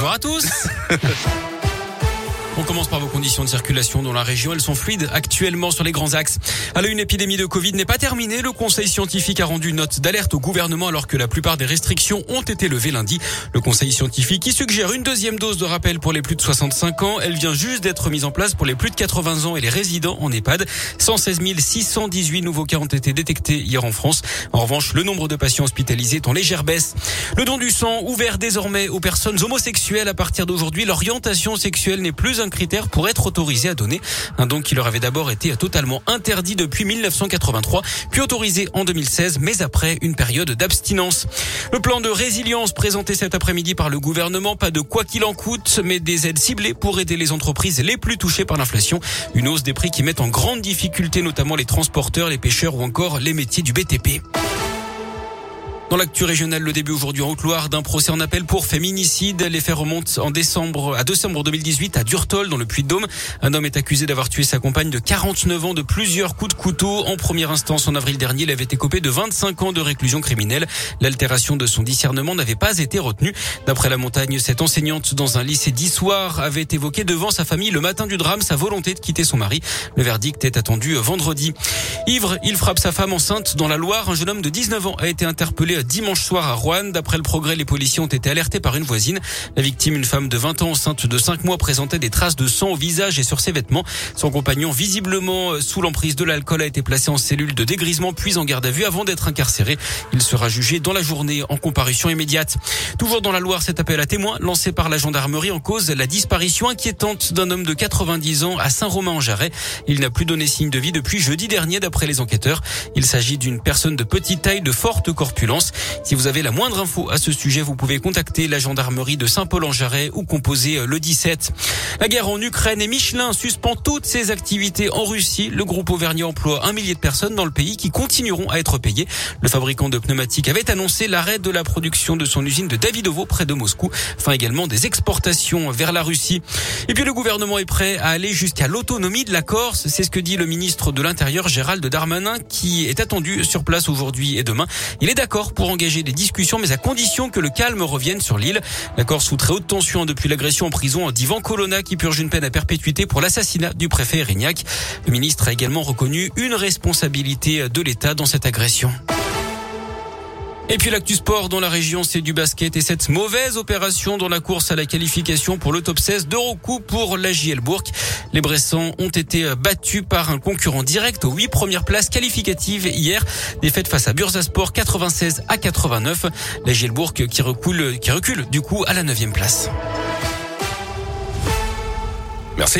Bonjour à tous. On commence par vos conditions de circulation dans la région. Elles sont fluides actuellement sur les grands axes. Alors, une épidémie de Covid n'est pas terminée. Le Conseil scientifique a rendu note d'alerte au gouvernement alors que la plupart des restrictions ont été levées lundi. Le Conseil scientifique qui suggère une deuxième dose de rappel pour les plus de 65 ans. Elle vient juste d'être mise en place pour les plus de 80 ans et les résidents en EHPAD. 116 618 nouveaux cas ont été détectés hier en France. En revanche, le nombre de patients hospitalisés est en légère baisse. Le don du sang ouvert désormais aux personnes homosexuelles à partir d'aujourd'hui. L'orientation sexuelle n'est plus un critère pour être autorisé à donner. Un don qui leur avait d'abord été totalement interdit depuis 1983, puis autorisé en 2016, mais après une période d'abstinence. Le plan de résilience présenté cet après-midi par le gouvernement, pas de quoi qu'il en coûte, mais des aides ciblées pour aider les entreprises les plus touchées par l'inflation. Une hausse des prix qui met en grande difficulté notamment les transporteurs, les pêcheurs ou encore les métiers du BTP. Dans l'actu régionale, le début aujourd'hui en Haute-Loire d'un procès en appel pour féminicide. Les faits remontent en décembre, à décembre 2018 à Durtol, dans le Puy-de-Dôme. Un homme est accusé d'avoir tué sa compagne de 49 ans de plusieurs coups de couteau. En première instance, en avril dernier, il avait été copé de 25 ans de réclusion criminelle. L'altération de son discernement n'avait pas été retenue. D'après la montagne, cette enseignante dans un lycée d'Issoire avait évoqué devant sa famille le matin du drame sa volonté de quitter son mari. Le verdict est attendu vendredi. Ivre, il frappe sa femme enceinte dans la Loire. Un jeune homme de 19 ans a été interpellé dimanche soir à Rouen. D'après le progrès, les policiers ont été alertés par une voisine. La victime, une femme de 20 ans enceinte de 5 mois, présentait des traces de sang au visage et sur ses vêtements. Son compagnon, visiblement sous l'emprise de l'alcool, a été placé en cellule de dégrisement puis en garde à vue avant d'être incarcéré. Il sera jugé dans la journée en comparution immédiate. Toujours dans la Loire, cet appel à témoins lancé par la gendarmerie en cause la disparition inquiétante d'un homme de 90 ans à Saint-Romain-en-Jarret. Il n'a plus donné signe de vie depuis jeudi dernier d'après les enquêteurs. Il s'agit d'une personne de petite taille, de forte corpulence. Si vous avez la moindre info à ce sujet, vous pouvez contacter la gendarmerie de Saint-Paul-en-Jarret ou composer le 17. La guerre en Ukraine et Michelin suspend toutes ses activités en Russie. Le groupe Auvergnat emploie un millier de personnes dans le pays qui continueront à être payées. Le fabricant de pneumatiques avait annoncé l'arrêt de la production de son usine de Davidovo près de Moscou, enfin également des exportations vers la Russie. Et puis le gouvernement est prêt à aller jusqu'à l'autonomie de la Corse. C'est ce que dit le ministre de l'Intérieur Gérald Darmanin qui est attendu sur place aujourd'hui et demain. Il est d'accord pour engager des discussions, mais à condition que le calme revienne sur l'île. L'accord sous très haute tension depuis l'agression en prison d'Ivan Colonna qui purge une peine à perpétuité pour l'assassinat du préfet Erignac. Le ministre a également reconnu une responsabilité de l'État dans cette agression. Et puis l'actu sport dans la région, c'est du basket et cette mauvaise opération dans la course à la qualification pour le top 16 d'Eurocoupe pour la JL. Les Bressans ont été battus par un concurrent direct aux huit premières places qualificatives hier. Défaite face à Bursasport 96 à 89. La JL qui recule, qui recule du coup à la neuvième place.